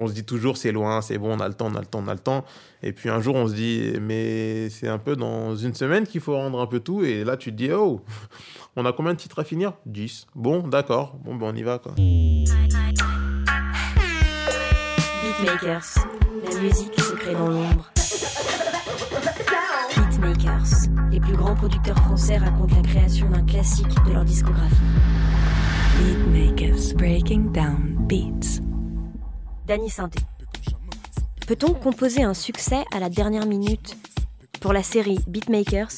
On se dit toujours c'est loin, c'est bon, on a le temps, on a le temps, on a le temps. Et puis un jour on se dit mais c'est un peu dans une semaine qu'il faut rendre un peu tout. Et là tu te dis oh, on a combien de titres à finir? 10. Bon, d'accord, bon ben on y va quoi. Beatmakers, la musique se crée dans l'ombre. Beatmakers, les plus grands producteurs français racontent la création d'un classique de leur discographie. Beatmakers, breaking down beats. Danny Sainté. Peut-on composer un succès à la dernière minute? Pour la série Beatmakers,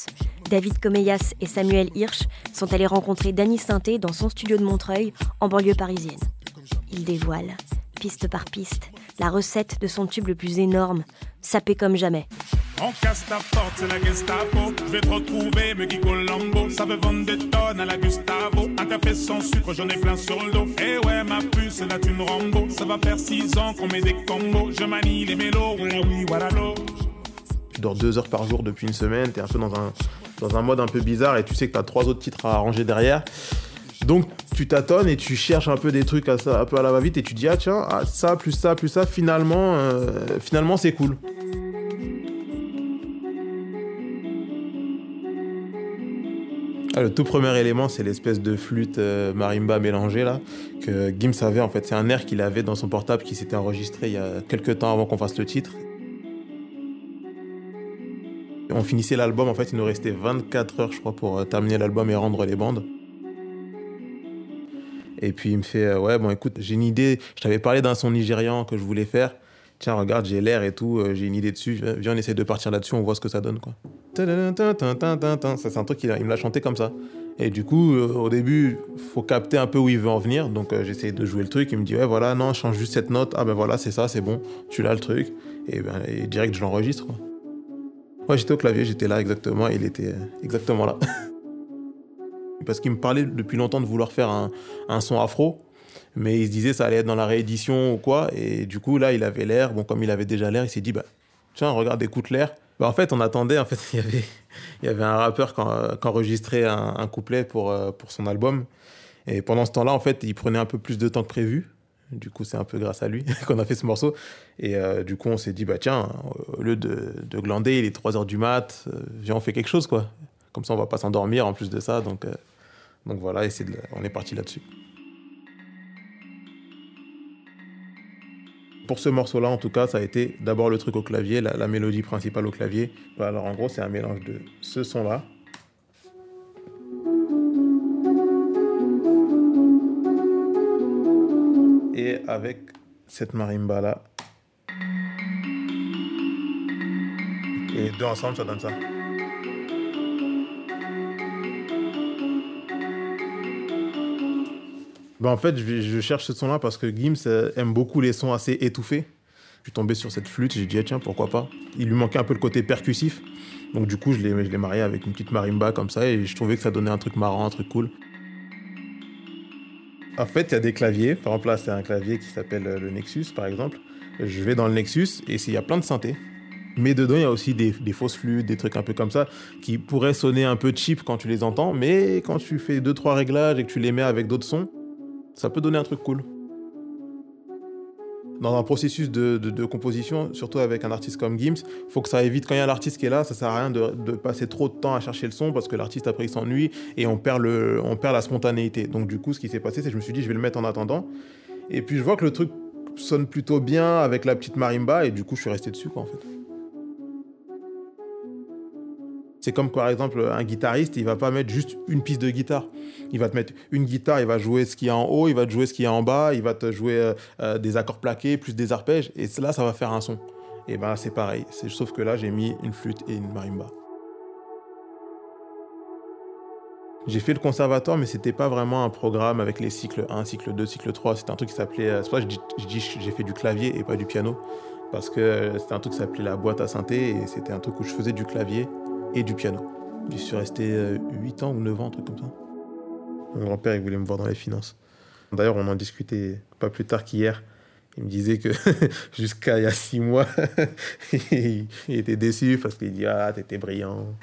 David Comeyas et Samuel Hirsch sont allés rencontrer Danny Sainté dans son studio de Montreuil, en banlieue parisienne. Ils dévoilent, piste par piste, la recette de son tube le plus énorme, sapé comme jamais. On casse ta porte, c'est la Gestapo. Je vais te retrouver, me Guy Colombo. Ça veut vendre des tonnes à la Gustavo. Un café sans sucre, j'en ai plein sur le dos. Eh ouais, ma puce, là tu me Rambo. Ça va faire six ans qu'on met des combos. Je manie les mélos, oui, oui, voilà l'eau. Tu dors deux heures par jour depuis une semaine, t'es un peu dans un, dans un mode un peu bizarre et tu sais que t'as trois autres titres à arranger derrière. Donc tu tâtonnes et tu cherches un peu des trucs à ça, un peu à la va-vite et tu dis ah tiens, ah, ça plus ça plus ça, finalement, euh, finalement c'est cool. Ah, le tout premier élément, c'est l'espèce de flûte euh, marimba mélangée là, que Gims avait en fait. C'est un air qu'il avait dans son portable qui s'était enregistré il y a quelques temps avant qu'on fasse le titre. On finissait l'album, en fait, il nous restait 24 heures, je crois, pour euh, terminer l'album et rendre les bandes. Et puis il me fait, euh, ouais, bon, écoute, j'ai une idée. Je t'avais parlé d'un son nigérian que je voulais faire. Tiens, regarde, j'ai l'air et tout, j'ai une idée dessus. Viens, on essaie de partir là-dessus, on voit ce que ça donne, quoi. Ça, c'est un truc qu'il il me l'a chanté comme ça. Et du coup, euh, au début, faut capter un peu où il veut en venir. Donc, euh, j'essaie de jouer le truc. Il me dit, ouais, voilà, non, change juste cette note. Ah ben voilà, c'est ça, c'est bon. Tu l'as le truc. Et, ben, direct, je l'enregistre. Moi, j'étais au clavier, j'étais là exactement. Il était euh, exactement là. Parce qu'il me parlait depuis longtemps de vouloir faire un, un son afro mais il se disait ça allait être dans la réédition ou quoi. Et du coup, là, il avait l'air. Bon, comme il avait déjà l'air, il s'est dit, bah, tiens, regarde, écoute l'air. Bah, en fait, on attendait. En fait, il y avait, un rappeur qui, enregistrait un, couplet pour, euh, pour son album. Et pendant ce temps-là, en fait, il prenait un peu plus de temps que prévu. Du coup, c'est un peu grâce à lui qu'on a fait ce morceau. Et euh, du coup, on s'est dit, bah tiens, au lieu de, de glander, il est 3 heures du mat, euh, viens, on fait quelque chose, quoi. Comme ça, on va pas s'endormir en plus de ça. Donc, voilà, et on est parti là-dessus. Pour ce morceau-là, en tout cas, ça a été d'abord le truc au clavier, la, mélodie principale au clavier. Alors en gros, c'est un mélange de ce son-là. Et avec cette marimba-là. Et deux ensemble, ça donne ça. Bah en fait, je, cherche ce son-là parce que Gims euh, aime beaucoup les sons assez étouffés. Je suis tombé sur cette flûte, j'ai dit, ah, tiens, pourquoi pas. Il lui manquait un peu le côté percussif. Donc, du coup, je l'ai marié avec une petite marimba comme ça et je trouvais que ça donnait un truc marrant, un truc cool. En fait, il y a des claviers. Par exemple, là, c'est un clavier qui s'appelle euh, le Nexus, par exemple. Je vais dans le Nexus et il y a plein de synthés. Mais dedans, il y a aussi des, des, fausses flûtes, des trucs un peu comme ça, qui pourraient sonner un peu cheap quand tu les entends, mais quand tu fais deux trois réglages et que tu les mets avec d'autres sons, ça peut donner un truc cool. Dans un processus de, de, composition, surtout avec un artiste comme Gims, faut que ça évite quand il y a l'artiste qui est là, ça sert à rien de, de, passer trop de temps à chercher le son parce que l'artiste après il s'ennuie et on perd, le, on perd la spontanéité. Donc du coup, ce qui s'est passé, c'est que je me suis dit je vais le mettre en attendant. Et puis je vois que le truc sonne plutôt bien avec la petite marimba et du coup je suis resté dessus quoi en fait. C'est comme par exemple un guitariste, il va pas mettre juste une piste de guitare. Il va te mettre une guitare, il va jouer ce qu'il y a en haut, il va te jouer ce qu'il y a en bas, il va te jouer euh, euh, des accords plaqués plus des arpèges et là ça va faire un son. Et ben c'est pareil, sauf que là j'ai mis une flûte et une marimba. J'ai fait le conservatoire, mais c'était pas vraiment un programme avec les cycles 1, cycle 2, cycle 3. C'était un truc qui s'appelait. Euh, c'est pour que je dis j'ai fait du clavier et pas du piano. Parce que c'était un truc qui s'appelait la boîte à synthé et c'était un truc où je faisais du clavier et du piano. J'y suis resté 8 ans ou 9 ans, un truc comme ça. Mon grand-père, il voulait me voir dans les finances. D'ailleurs, on en discutait pas plus tard qu'hier. Il me disait que jusqu'à il y a 6 mois, il était déçu parce qu'il dit Ah, t'étais brillant,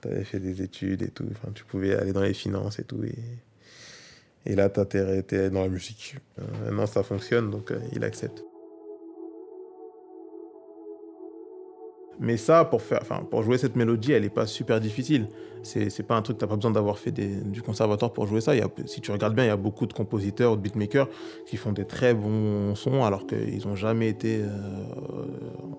t'avais fait des études et tout, enfin, tu pouvais aller dans les finances et tout. Et, et là, t'es dans la musique. Euh, maintenant, ça fonctionne, donc euh, il accepte. Mais ça, pour, faire, pour jouer cette mélodie, elle n'est pas super difficile. C'est pas un truc, tu n'as pas besoin d'avoir fait du conservatoire pour jouer ça. Si tu regardes bien, il y a beaucoup de compositeurs ou de beatmakers qui font des très bons sons alors qu'ils n'ont jamais été euh,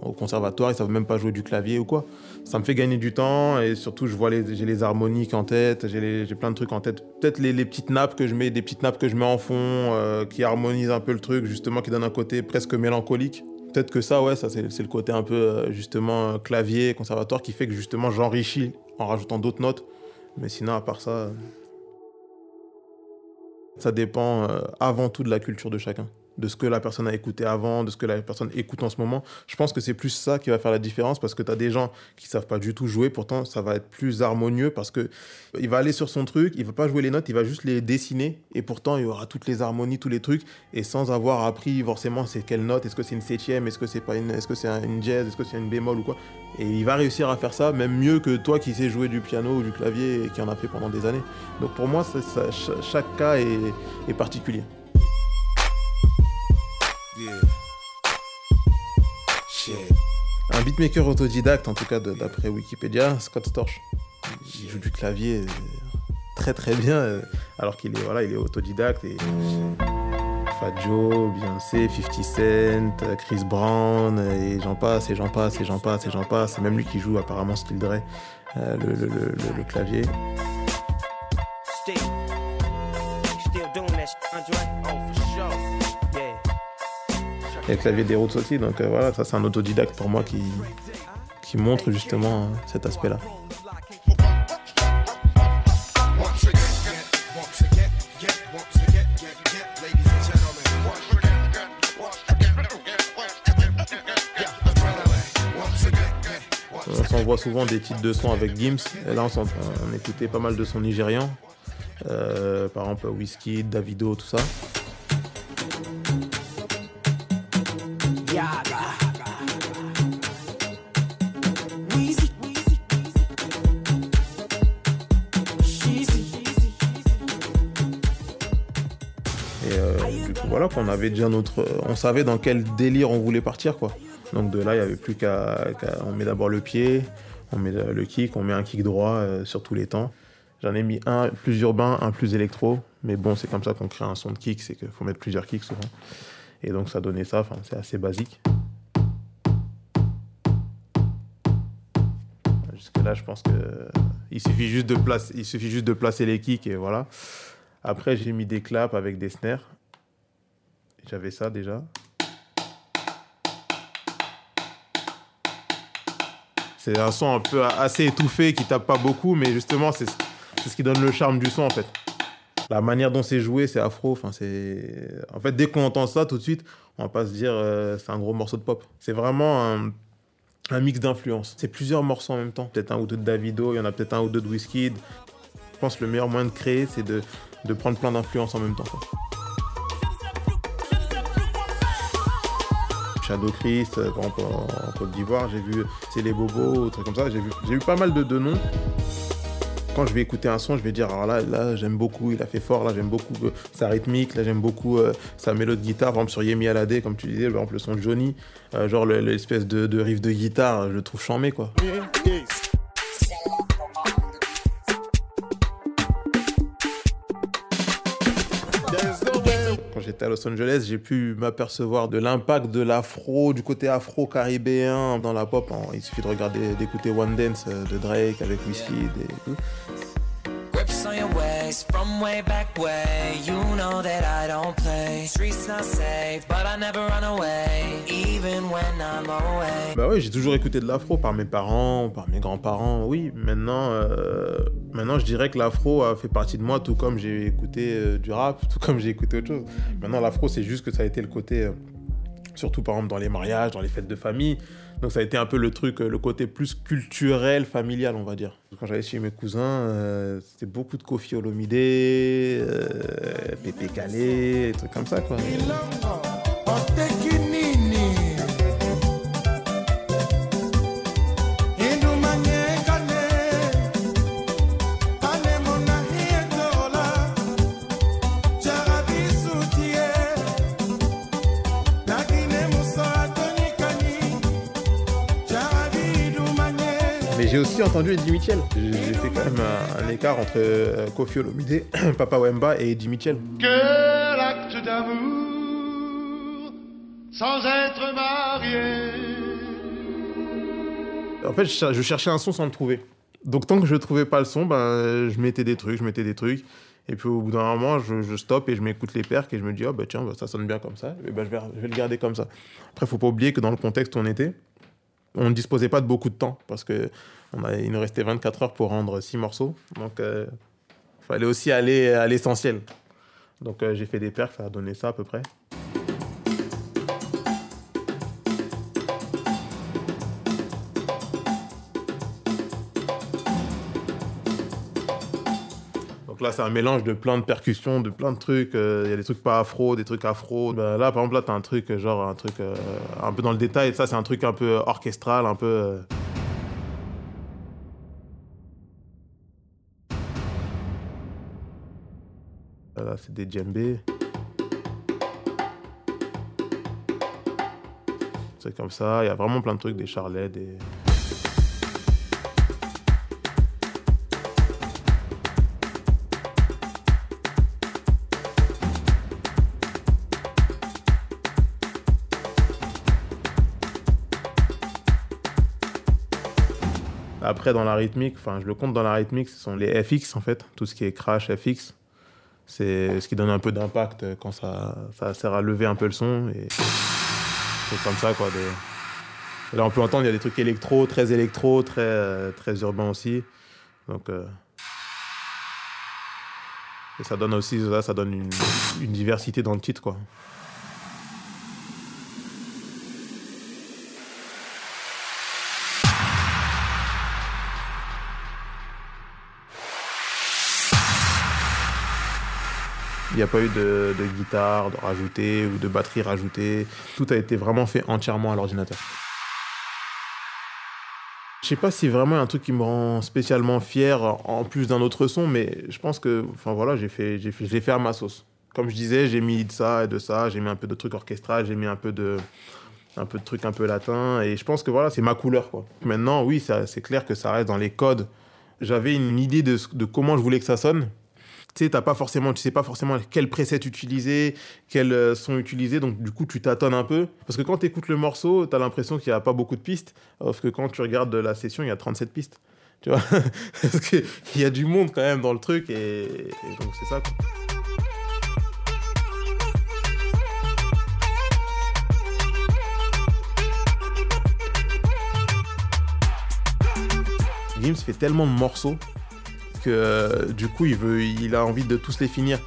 au conservatoire, ils savent même pas jouer du clavier ou quoi. Ça me fait gagner du temps et surtout, je vois j'ai les harmoniques en tête, j'ai plein de trucs en tête. Peut-être les, les petites nappes que je mets, des petites nappes que je mets en fond, euh, qui harmonisent un peu le truc, justement, qui donnent un côté presque mélancolique. Peut-être que ça, ouais, ça c'est le côté un peu euh, justement euh, clavier, conservatoire qui fait que justement j'enrichis en rajoutant d'autres notes. Mais sinon, à part ça, euh, ça dépend avant tout de la culture de chacun, de ce que la personne a écouté avant, de ce que la personne écoute en ce moment. Je pense que c'est plus ça qui va faire la différence parce que tu as des gens qui savent pas du tout jouer, pourtant ça va être plus harmonieux parce que il va aller sur son truc, il va pas jouer les notes, il va juste les dessiner et pourtant il y aura toutes les harmonies, tous les trucs et sans avoir appris forcément c'est quelle note, est-ce que c'est une septième, est-ce que c'est pas une, est-ce que c'est un- une jazz, est-ce que c'est une bémol ou quoi. Et il va réussir à faire ça même mieux que toi qui sais jouer du piano ou du clavier et qui en a fait pendant des années. Donc pour moi, chaque cas est particulier. Un beatmaker autodidacte, en tout cas d'après Wikipédia, Scott Storch. Il joue du clavier euh, très très bien, euh, alors qu'il est, voilà, il est autodidacte. Et Fat Joe, Beyoncé, 50 Cent, euh, Chris Brown, et j'en passe, et j'en passe, et j'en passe, et j'en passe. C'est même lui qui joue apparemment Still Dre, le- le clavier. Et le clavier des Roots aussi, donc euh, voilà, ça c'est un autodidacte pour moi qui, qui montre justement euh, cet aspect-là. On s'envoie souvent des titres de sons avec Gims. Et là, on, on écoutait pas mal de sons nigérians. Euh, par exemple, Whiskey, Davido, tout ça. Qu'on avait déjà notre. euh, On savait dans quel délire on voulait partir, quoi. Donc de là, il n'y avait plus qu'à. on met d'abord le pied, on met le kick, on met un kick droit euh, sur tous les temps. J'en ai mis un plus urbain, un plus électro. Mais bon, c'est comme ça qu'on crée un son de kick, c'est qu'il faut mettre plusieurs kicks souvent. Et donc ça donnait ça, enfin, c'est assez basique. Jusque-là, je pense que il suffit juste de placer, il suffit juste de placer les kicks et voilà. Après, j'ai mis des claps avec des snares. J'avais ça déjà. C'est un son un peu assez étouffé qui tape pas beaucoup, mais justement, c'est ce qui donne le charme du son en fait. La manière dont c'est joué, c'est afro. En fait dès qu'on entend ça, tout de suite, on va pas se dire euh, c'est un gros morceau de pop. C'est vraiment un, un mix d'influences. C'est plusieurs morceaux en même temps. Peut-être un ou deux de Davido, il y en a peut-être un ou deux de Wizkid. Je pense que le meilleur moyen de créer, c'est de, de prendre plein d'influences en même temps. Shadow Christ, euh, par exemple, en, Côte d'Ivoire, j'ai vu C'est les Bobos, trucs comme ça. J'ai vu, vu pas mal de, noms. Quand je vais écouter un son, je vais dire alors là, j'aime beaucoup, il a fait fort, là j'aime beaucoup euh, sa rythmique, là j'aime beaucoup euh, sa mélodie de guitare. Par exemple sur Yemi Alade, comme tu disais, par exemple le son de Johnny, genre le- l'espèce de, de riff de guitare, je le trouve chambé quoi. À Los Angeles, j'ai pu m'apercevoir de l'impact de l'afro, du côté afro-caribéen dans la pop. Il suffit de regarder, d'écouter One Dance euh, de Drake avec. Grips on from way back way. You know that I don't play. Streets not safe, but I never run away, even when I'm away. Bah oui, j'ai toujours écouté de l'afro par mes parents, par mes grands-parents. Oui, maintenant, euh, maintenant je dirais que l'afro a fait partie de moi, tout comme j'ai écouté euh, du rap, tout comme j'ai écouté autre chose. Maintenant, l'afro, c'est juste que ça a été le côté, euh, surtout par exemple dans les mariages, dans les fêtes de famille. Donc ça a été un peu le truc, euh, le côté plus culturel, familial, on va dire. Quand j'allais chez mes cousins, euh, c'était beaucoup de Kofi Olomide, euh, Pépé Calé, des trucs comme ça, quoi. J'ai aussi entendu Eddie Mitchell. Fait quand même un, un écart entre euh, Kofi Olomide, Papa Wemba et Eddie Mitchell. Que l'acte d'amour sans être marié. En fait, je, cher- je cherchais un son sans le trouver. Donc tant que je trouvais pas le son, ben, je mettais des trucs, je mettais des trucs. Et puis au bout d'un moment, je, je stoppe et je m'écoute les percs et je me dis, oh bah tiens, bah, ça sonne bien comme ça. Et ben, je, vais, je vais le garder comme ça. Après, faut pas oublier que dans le contexte où on était, on ne disposait pas de beaucoup de temps parce que on a, il nous restait 24 heures pour rendre 6 morceaux. Donc il fallait aussi aller à l'essentiel. Donc euh, j'ai fait des percs, ça a donné ça à peu près. Donc là, c'est un mélange de plein de percussions, de plein de trucs. euh, Il y a des trucs pas afro, des trucs afro. Ben là, par exemple, là, t'as un truc, euh, genre, un truc euh, un peu dans le détail. Ça, c'est un truc un peu orchestral, un peu. C'est des djembés. C'est comme ça. Il y a vraiment plein de trucs, des charlets, des. Après, dans la rythmique, enfin, je le compte dans la rythmique, ce sont les FX en fait, tout ce qui est crash FX. C'est ce qui donne un peu d'impact quand ça, ça sert à lever un peu le son. Et c'est comme ça, quoi. là, on peut entendre, il y a des trucs électro, très électro, très, euh, très urbain aussi. Donc, euh, Et ça donne aussi, ça, ça donne une, une diversité dans le titre, quoi. Il n'y a pas eu de, guitare de rajoutée ou de batterie rajoutée. Tout a été vraiment fait entièrement à l'ordinateur. Je sais pas si vraiment un truc qui me rend spécialement fier en plus d'un autre son, mais je pense que, enfin voilà, j'ai fait, j'ai fait, je l'ai fait à ma sauce. Comme je disais, j'ai mis de ça et de ça, j'ai mis un peu de trucs orchestral, j'ai mis un peu de, un peu de trucs un peu latins, et je pense que voilà, c'est ma couleur. Maintenant, oui, ça- c'est clair que ça reste dans les codes. J'avais une idée de comment je voulais que ça sonne, tu sais, pas forcément, tu sais pas forcément quel preset utiliser, quels euh, sont utilisés, donc du coup tu tâtonnes un peu. Parce que quand tu écoutes le morceau, t'as l'impression qu'il n'y a pas beaucoup de pistes, alors que quand tu regardes la session, il y a 37 pistes. Tu vois? Parce qu'il y a du monde quand même dans le truc, et, et donc c'est ça. Quoi. Gims fait tellement de morceaux euh, du coup il veut il a envie de tous les finir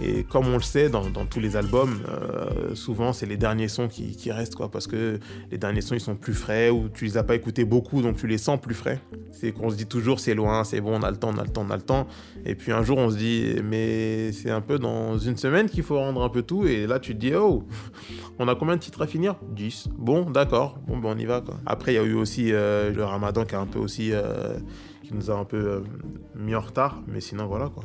et comme on le sait dans, tous les albums euh, souvent c'est les derniers sons qui, restent quoi parce que les derniers sons ils sont plus frais ou tu les as pas écoutés beaucoup donc tu les sens plus frais. C'est qu'on se dit toujours c'est loin c'est bon on a le temps on a le temps on a le temps. Et puis un jour on se dit mais c'est un peu dans une semaine qu'il faut rendre un peu tout et là tu te dis oh on a combien de titres à finir? 10 bon d'accord. Bon ben on y va quoi. Après il y a eu aussi euh, le ramadan qui a un peu aussi euh, qui nous a un peu mis en retard mais sinon voilà quoi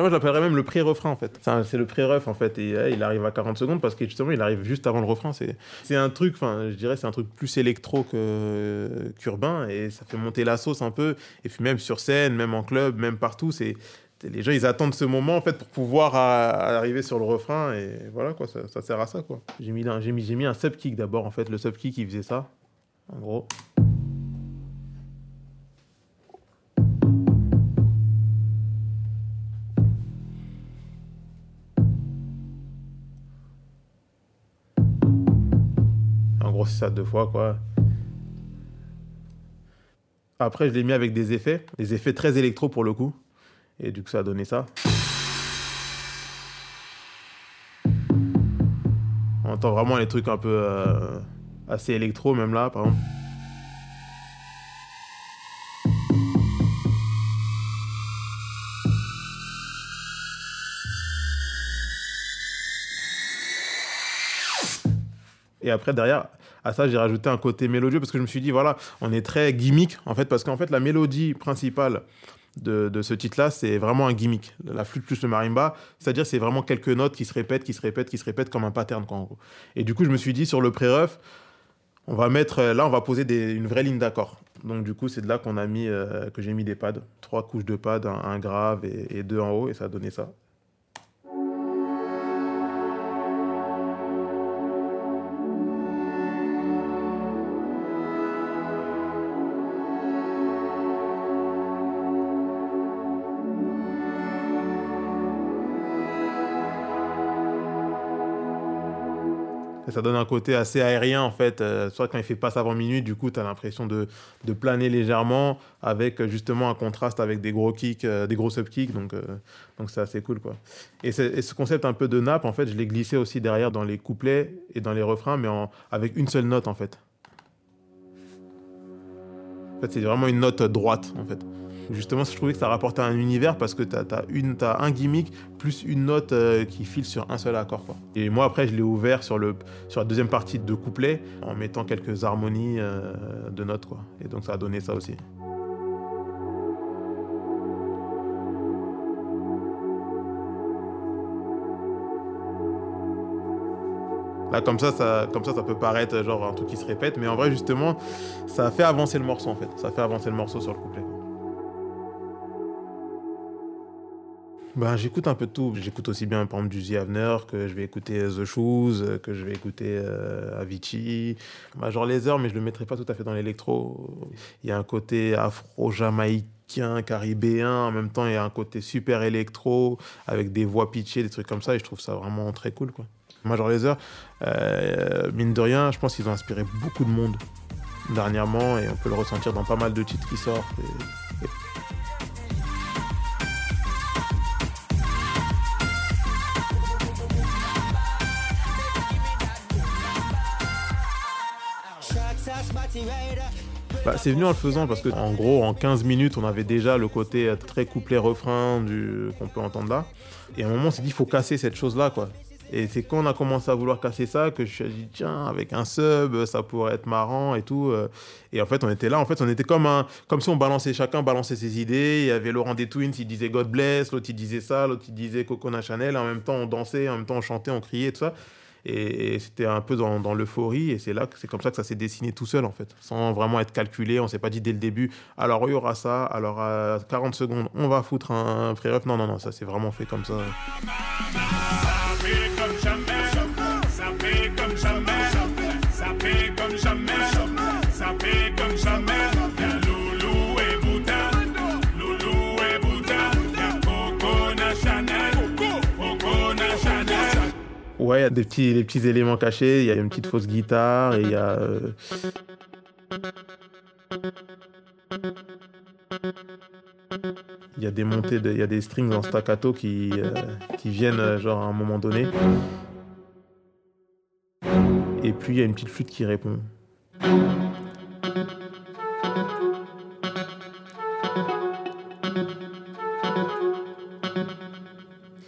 Moi j'appellerais même le pré-refrain en fait. C'est le pré-ref en fait. Et ouais, il arrive à 40 secondes parce que justement il arrive juste avant le refrain. C'est un truc, enfin je dirais c'est un truc plus électro qu'urbain et ça fait monter la sauce un peu. Et puis même sur scène, même en club, même partout, c'est les gens ils attendent ce moment en fait pour pouvoir à arriver sur le refrain et voilà quoi, ça, sert à ça quoi. J'ai mis, mis, j'ai mis un sub kick d'abord en fait. Le sub kick il faisait ça en gros. Ça deux fois, quoi. Après, je l'ai mis avec des effets, des effets très électro pour le coup. Et du coup, ça a donné ça. On entend vraiment les trucs un peu euh, assez électro, même là, par exemple. Et après, derrière, à ça, j'ai rajouté un côté mélodieux parce que je me suis dit, voilà, on est très gimmick, en fait, parce qu'en fait, la mélodie principale de, de ce titre-là, c'est vraiment un gimmick. La flûte plus le marimba, c'est-à-dire c'est vraiment quelques notes qui se répètent, qui se répètent, qui se répètent comme un pattern, quoi, en gros. Et du coup, je me suis dit, sur le pré-ref, on va mettre, là, on va poser une vraie ligne d'accord. Donc, du coup, c'est de là qu'on a mis, euh, que j'ai mis des pads. Trois couches de pads, un, grave et deux en haut, et ça a donné ça. Ça donne un côté assez aérien en fait. Euh, soit quand il fait passe avant minuit, du coup, tu as l'impression de, de planer légèrement avec euh, justement un contraste avec des gros kicks, euh, des gros sub kicks. Donc, donc c'est assez cool quoi. Et ce concept un peu de nappe, en fait, je l'ai glissé aussi derrière dans les couplets et dans les refrains, mais en- avec une seule note en fait. En fait, c'est vraiment une note droite en fait. Justement, je trouvais que ça rapportait un univers parce que tu as, t'as un gimmick plus une note euh, qui file sur un seul accord. Quoi. Et moi, après, je l'ai ouvert sur, la deuxième partie de couplet en mettant quelques harmonies euh, de notes. Quoi. Et donc, ça a donné ça aussi. Là, comme ça, ça, comme ça, ça peut paraître genre un truc qui se répète, mais en vrai, justement, ça fait avancer le morceau en fait. Ça fait avancer le morceau sur le couplet. Ben, j'écoute un peu tout. J'écoute aussi bien, par exemple, du The que je vais écouter The Shoes, euh, que je vais écouter euh, Avicii. Major Lazer, mais je le mettrai pas tout à fait dans l'électro. Il y a un côté afro-jamaïcain, caribéen. En même temps, il y a un côté super électro, avec des voix pitchées, des trucs comme ça. Et je trouve ça vraiment très cool, quoi. Major Lazer, euh, mine de rien, je pense qu'ils ont inspiré beaucoup de monde dernièrement. Et on peut le ressentir dans pas mal de titres qui sortent. Bah, c'est venu en le faisant parce que en gros en 15 minutes on avait déjà le côté euh, très couplet refrain du qu'on peut entendre là. Et à un moment on s'est dit il faut casser cette chose là quoi. Et c'est quand on a commencé à vouloir casser ça que je suis dit tiens avec un sub ça pourrait être marrant et tout euh. et en fait on était là. En fait on était comme un comme si on balançait chacun balançait ses idées. Il y avait Laurent des Twins il disait God bless l'autre il disait ça l'autre il disait Coconut Chanel. En même temps on dansait en même temps on chantait on criait tout ça et, c'était un peu dans, l'euphorie, et c'est là que c'est comme ça que ça s'est dessiné tout seul en fait, sans vraiment être calculé. On s'est pas dit dès le début, alors il y aura ça, alors à 40 secondes, on va foutre un pré-ref. Non, non, non, ça s'est vraiment fait comme ça. Ouais, il y a des petits, les petits éléments cachés, il y a une petite fausse guitare, et il y a. euh, y a des montées, il y a des strings en staccato qui, euh, qui viennent euh, genre à un moment donné. Et puis il y a une petite flûte qui répond.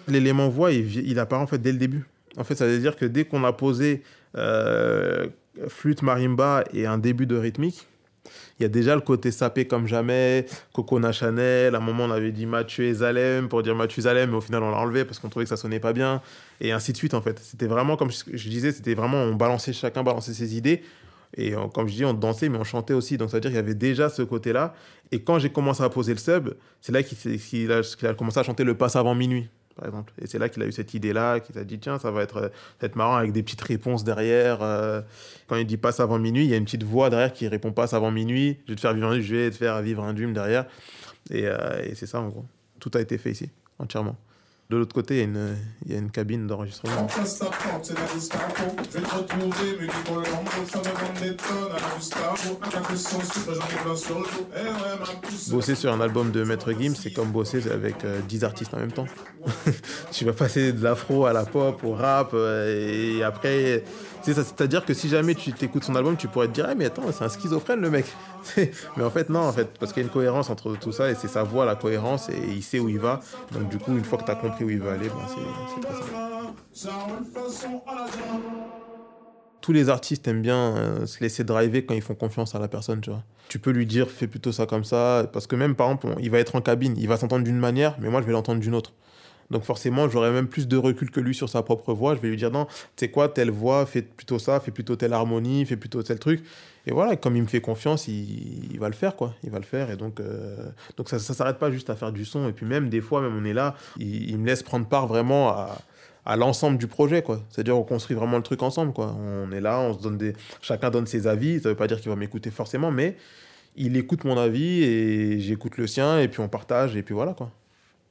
L'élément voix, il, il apparaît en fait dès le début. En fait, ça veut dire que dès qu'on a posé euh, flûte, marimba et un début de rythmique, il y a déjà le côté sapé comme jamais, Coconut Chanel, à un moment on avait dit Mathieu Zalem pour dire Mathieu Zalem, mais au final on l'a enlevé parce qu'on trouvait que ça sonnait pas bien, et ainsi de suite en fait. C'était vraiment, comme je disais, c'était vraiment, on balançait, chacun balançait ses idées, et comme je dis, on dansait, mais on chantait aussi, donc ça veut dire qu'il y avait déjà ce côté-là, et quand j'ai commencé à poser le sub, c'est là qu'il a, a commencé à chanter le passe avant minuit. Et c'est là qu'il a eu cette idée-là, qu'il s'est dit, tiens, ça va être, être marrant avec des petites réponses derrière. euh, quand il dit passe avant minuit, il y a une petite voix derrière qui répond passe avant minuit. Je vais te faire vivre je vais te faire vivre un dream derrière. Et, euh, et c'est ça, en gros. Tout a été fait ici, entièrement. De l'autre côté, il y a une, il y a une cabine d'enregistrement. Bosser sur un album de Maître Gims, c'est comme bosser avec euh, 10 artistes en même temps. tu vas passer de l'afro à la pop, au rap, euh, et après, c'est-à-dire que si jamais tu t'écoutes son album, tu pourrais te dire, ah, mais attends, c'est un schizophrène le mec. mais en fait, non, en fait, parce qu'il y a une cohérence entre tout ça, et c'est sa voix, la cohérence, et il sait où il va. Donc du coup, une fois que tu as compris où il va aller, ben, c'est très simple. Tous les artistes aiment bien euh, se laisser driver quand ils font confiance à la personne, tu vois. Tu peux lui dire, fais plutôt ça comme ça, parce que même, par exemple, il va être en cabine, il va s'entendre d'une manière, mais moi, je vais l'entendre d'une autre. Donc forcément, j'aurai même plus de recul que lui sur sa propre voix. Je vais lui dire, non, tu sais quoi, telle voix, fais plutôt ça, fais plutôt telle harmonie, fais plutôt tel truc. Et voilà, comme il me fait confiance, il, va le faire, quoi. Il va le faire. Et donc, euh, donc ça ne s'arrête pas juste à faire du son. Et puis même, des fois, même on est là, il, il me laisse prendre part vraiment à, à l'ensemble du projet, quoi. C'est-à-dire, on construit vraiment le truc ensemble, quoi. On est là, on se donne des... Chacun donne ses avis. Ça veut pas dire qu'il va m'écouter forcément, mais il écoute mon avis et j'écoute le sien. Et puis on partage. Et puis voilà, quoi.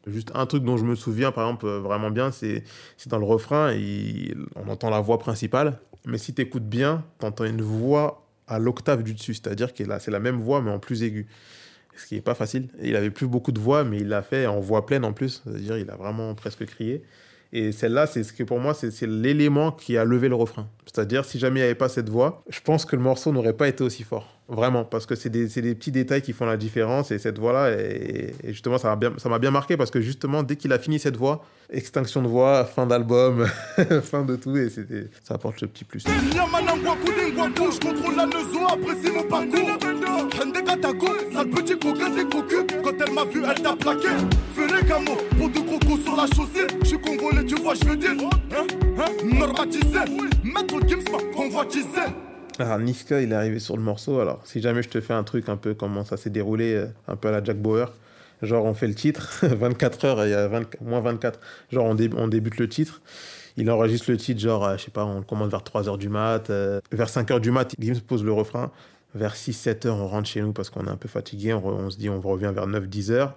Juste un truc dont je me souviens, par exemple, euh, vraiment bien, c'est dans le refrain, on entend la voix principale, mais si tu écoutes bien, tu entends une voix à l'octave du dessus, c'est-à-dire que c'est la même voix, mais en plus aiguë. Ce qui n'est pas facile. Il avait plus beaucoup de voix, mais il l'a fait en voix pleine en plus, c'est-à-dire il a vraiment presque crié. Et celle-là, c'est ce que pour moi, c'est c'est l'élément qui a levé le refrain. C'est-à-dire, si jamais il n'y avait pas cette voix, je pense que le morceau n'aurait pas été aussi fort. Vraiment, parce que c'est des, des petits détails qui font la différence. Et cette voix-là, et, et justement, ça m'a bien, bien marqué parce que justement, dès qu'il a fini cette voix, extinction de voix, fin d'album, fin de tout, et ça apporte ce petit plus. Alors, Niska, il est arrivé sur le morceau. Alors, si jamais je te fais un truc un peu comment ça s'est déroulé, euh, un peu à la Jack Bauer, genre on fait le titre, 24 heures, il y a 20, moins 24, genre on, dé- on débute le titre. Il enregistre le titre, genre, euh, je sais pas, on le commande vers 3 heures du mat. euh, vers 5 heures du mat, Gims pose le refrain. Vers 6-7 heures, on rentre chez nous parce qu'on est un peu fatigué. On, on se dit, on revient vers 9-10 heures.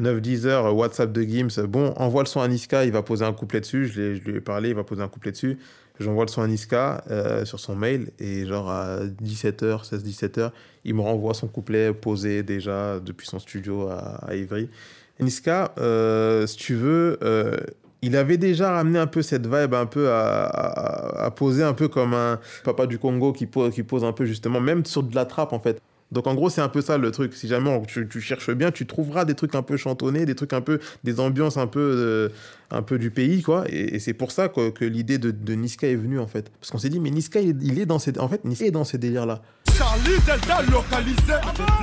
9-10 heures, euh, WhatsApp de Gims. Bon, envoie le son à Niska, il va poser un couplet dessus. Je, je lui ai parlé, il va poser un couplet dessus. J'envoie le son à Niska euh, sur son mail et genre à 17h, 16-17h, il me renvoie son couplet posé déjà depuis son studio à, à Ivry. Niska, euh, si tu veux, il avait déjà ramené un peu cette vibe un peu à poser un peu comme un papa du Congo qui pose, qui pose un peu justement, même sur de la trappe en fait. Donc en gros, c'est un peu ça le truc. Si jamais tu, tu cherches bien, tu trouveras des trucs un peu chantonnés, des trucs un peu, des ambiances un peu, euh, un peu du pays, quoi. Et, et c'est pour ça que, que l'idée de, de Niska est venue en fait. Parce qu'on s'est dit, mais Niska, il, il est dans ces, en fait, Niska est dans ces délires-là. Charlie Delta localisé,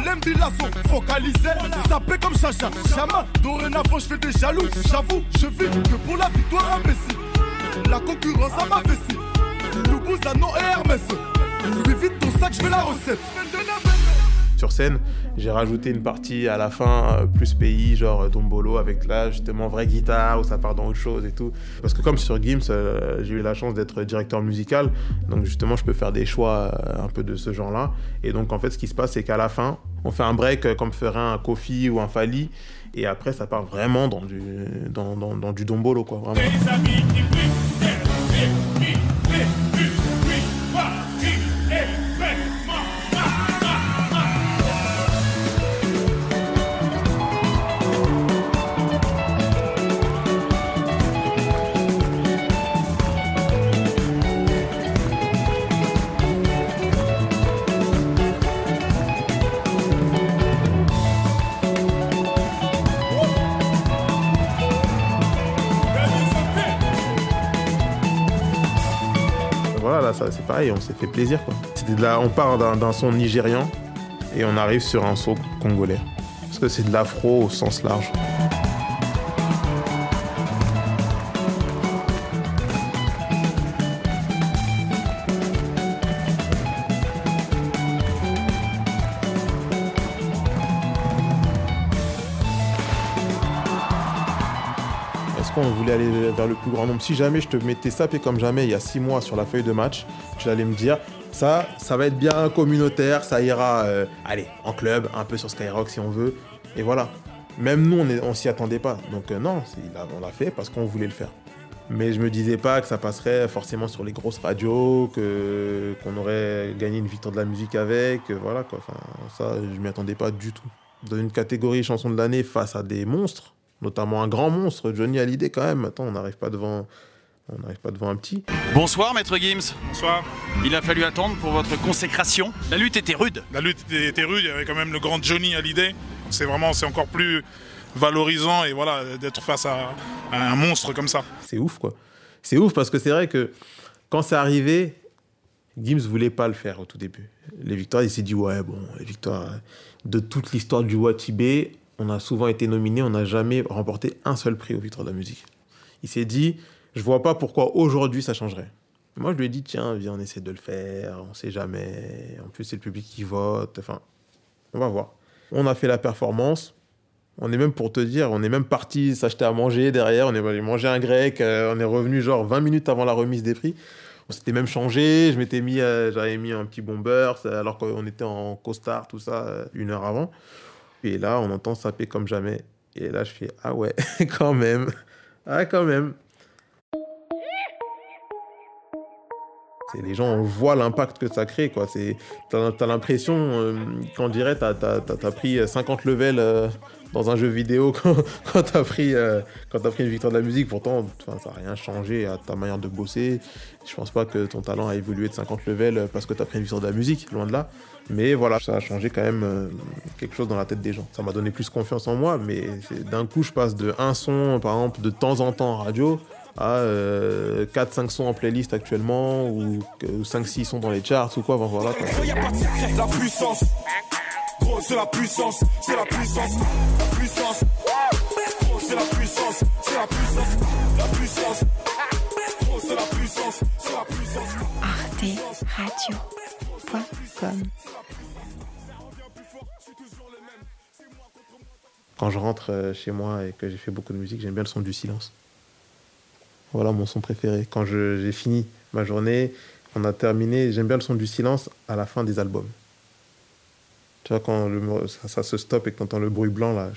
l'Embila sont focalisés, sapé comme Chacha, Chama, dorénavant je fais des jaloux, j'avoue, je vis que pour la victoire imbécile, la concurrence à ma vessie, Loubouzanon et Hermès, vite ton sac, je fais la recette. Sur scène, j'ai rajouté une partie à la fin, euh, plus pays, genre euh, Dombolo, avec là justement vraie guitare, où ça part dans autre chose et tout. Parce que comme sur Gims, euh, j'ai eu la chance d'être directeur musical, donc justement je peux faire des choix un peu de ce genre-là. Et donc en fait ce qui se passe, c'est qu'à la fin, on fait un break comme ferait un Kofi ou un Fali, et après ça part vraiment dans du, dans, du Dombolo, quoi, vraiment. C'est pareil, on s'est fait plaisir, quoi. De on part d'un son nigérian et on arrive sur un son congolais. Parce que c'est de l'afro au sens large. Voulait aller vers le plus grand nombre Si jamais je te mettais sapé comme jamais il y a six mois sur la feuille de match, tu allais me dire ça, ça va être bien communautaire, ça ira, euh, allez, en club, un peu sur Skyrock si on veut, et voilà. Même nous, on, on s'y attendait pas. Donc euh, non, on l'a fait parce qu'on voulait le faire. Mais je me disais pas que ça passerait forcément sur les grosses radios, que qu'on aurait gagné une victoire de la musique avec, euh, voilà quoi. Enfin, ça, je m'y attendais pas du tout. Dans une catégorie chanson de l'année face à des monstres, notamment un grand monstre, Johnny Hallyday quand même. Attends, on n'arrive pas devant, on n'arrive pas devant un petit. Bonsoir Maître Gims. Bonsoir. Il a fallu attendre pour votre consécration. La lutte était rude. La lutte était, rude, il y avait quand même le grand Johnny Hallyday. C'est vraiment, c'est encore plus valorisant et voilà d'être face à, à un monstre comme ça. C'est ouf quoi. C'est ouf parce que c'est vrai que quand c'est arrivé, Gims voulait pas le faire au tout début. Les victoires, il s'est dit ouais bon, les victoires de toute l'histoire du Watibé, on a souvent été nominé, on n'a jamais remporté un seul prix aux victoires de la musique. Il s'est dit je vois pas pourquoi aujourd'hui ça changerait. Moi je lui ai dit tiens viens on essaie de le faire, on sait jamais. En plus c'est le public qui vote. Enfin on va voir. On a fait la performance. On est même pour te dire, on est même parti s'acheter à manger derrière. On est allé manger un grec. euh, on est revenu genre 20 minutes avant la remise des prix. On s'était même changé. Je m'étais mis, euh, j'avais mis un petit bomber alors qu'on était en costard, tout ça, euh, une heure avant. Et là, on entend saper comme jamais. Et là, je fais ah ouais, quand même, ah quand même. Les gens, voit l'impact que ça crée, quoi. C'est, t'as, t'as l'impression, euh, qu'on dirait, t'as, t'as pris 50 levels euh, dans un jeu vidéo quand, quand t'as pris, euh, t'as pris une victoire de la musique. Pourtant, ça n'a rien changé à ta manière de bosser. Je pense pas que ton talent a évolué de 50 levels parce que t'as pris une victoire de la musique, loin de là. Mais voilà, ça a changé quand même euh, quelque chose dans la tête des gens. Ça m'a donné plus confiance en moi, mais d'un coup, je passe de un son, par exemple, de temps en temps en radio, à 4-5 sons en playlist actuellement, ou, ou 5-6 sons dans les charts, ou quoi. Voilà, quoi. Gros, c'est la puissance, c'est la puissance, la puissance. Gros, c'est la puissance, c'est la puissance, la puissance. Gros, c'est la puissance, c'est la puissance. arteradio.com Quand je rentre euh, chez moi et que j'ai fait beaucoup de musique, j'aime bien le son du silence. Voilà mon son préféré. Quand j'ai fini ma journée, on a terminé, j'aime bien le son du silence à la fin des albums. Tu vois, quand ça, se stoppe et que tu le bruit blanc là,